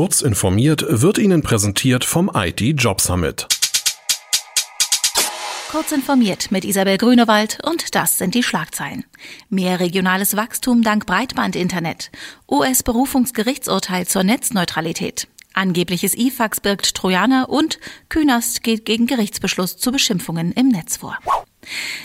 Kurz informiert wird Ihnen präsentiert vom IT Job Summit. Kurz informiert mit Isabel Grünewald und das sind die Schlagzeilen. Mehr regionales Wachstum dank Breitbandinternet. US-Berufungsgerichtsurteil zur Netzneutralität. Angebliches IFAX birgt Trojaner und Künast geht gegen Gerichtsbeschluss zu Beschimpfungen im Netz vor.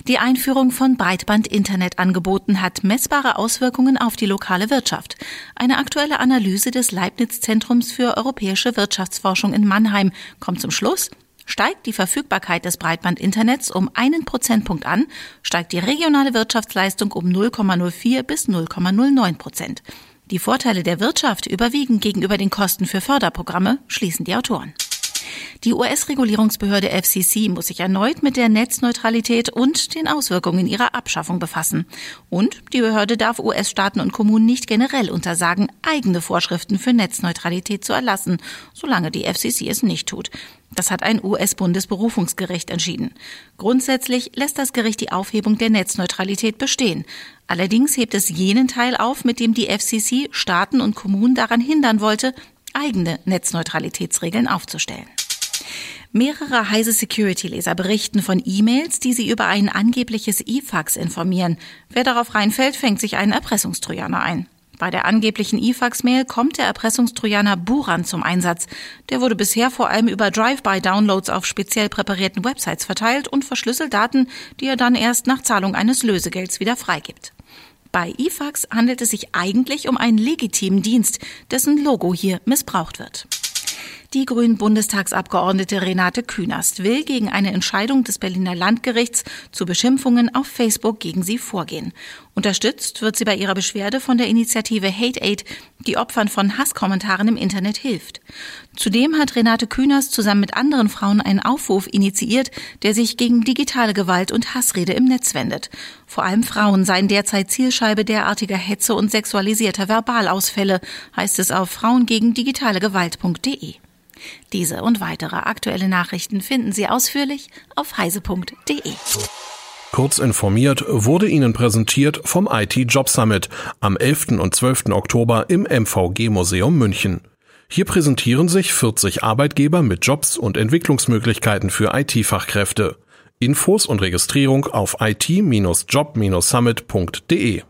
Die Einführung von Breitband-Internetangeboten hat messbare Auswirkungen auf die lokale Wirtschaft. Eine aktuelle Analyse des Leibniz-Zentrums für europäische Wirtschaftsforschung in Mannheim kommt zum Schluss, Steigt die Verfügbarkeit des Breitbandinternets um einen Prozentpunkt an, steigt die regionale Wirtschaftsleistung um 0,04 bis 0,09 Prozent. Die Vorteile der Wirtschaft überwiegen gegenüber den Kosten für Förderprogramme, schließen die Autoren. Die US-Regulierungsbehörde FCC muss sich erneut mit der Netzneutralität und den Auswirkungen ihrer Abschaffung befassen. Und die Behörde darf US-Staaten und Kommunen nicht generell untersagen, eigene Vorschriften für Netzneutralität zu erlassen, solange die FCC es nicht tut. Das hat ein US-Bundesberufungsgericht entschieden. Grundsätzlich lässt das Gericht die Aufhebung der Netzneutralität bestehen. Allerdings hebt es jenen Teil auf, mit dem die FCC Staaten und Kommunen daran hindern wollte, eigene Netzneutralitätsregeln aufzustellen. Mehrere Heise Security-Leser berichten von E-Mails, die sie über ein angebliches E-Fax informieren. Wer darauf reinfällt, fängt sich einen Erpressungstrojaner ein. Bei der angeblichen E-Fax-Mail kommt der Erpressungstrojaner Buran zum Einsatz. Der wurde bisher vor allem über Drive-by-Downloads auf speziell präparierten Websites verteilt und verschlüsselt Daten, die er dann erst nach Zahlung eines Lösegelds wieder freigibt. Bei eFax handelt es sich eigentlich um einen legitimen Dienst, dessen Logo hier missbraucht wird. Die grünen Bundestagsabgeordnete Renate Künast will gegen eine Entscheidung des Berliner Landgerichts zu Beschimpfungen auf Facebook gegen sie vorgehen. Unterstützt wird sie bei ihrer Beschwerde von der Initiative Hate Aid, die Opfern von Hasskommentaren im Internet hilft. Zudem hat Renate Künast zusammen mit anderen Frauen einen Aufruf initiiert, der sich gegen digitale Gewalt und Hassrede im Netz wendet. Vor allem Frauen seien derzeit Zielscheibe derartiger Hetze und sexualisierter Verbalausfälle, heißt es auf frauengegendigitalegewalt.de. Diese und weitere aktuelle Nachrichten finden Sie ausführlich auf heise.de. Kurz informiert wurde Ihnen präsentiert vom IT Job Summit am 11. und 12. Oktober im MVG Museum München. Hier präsentieren sich 40 Arbeitgeber mit Jobs und Entwicklungsmöglichkeiten für IT-Fachkräfte. Infos und Registrierung auf it-job-summit.de.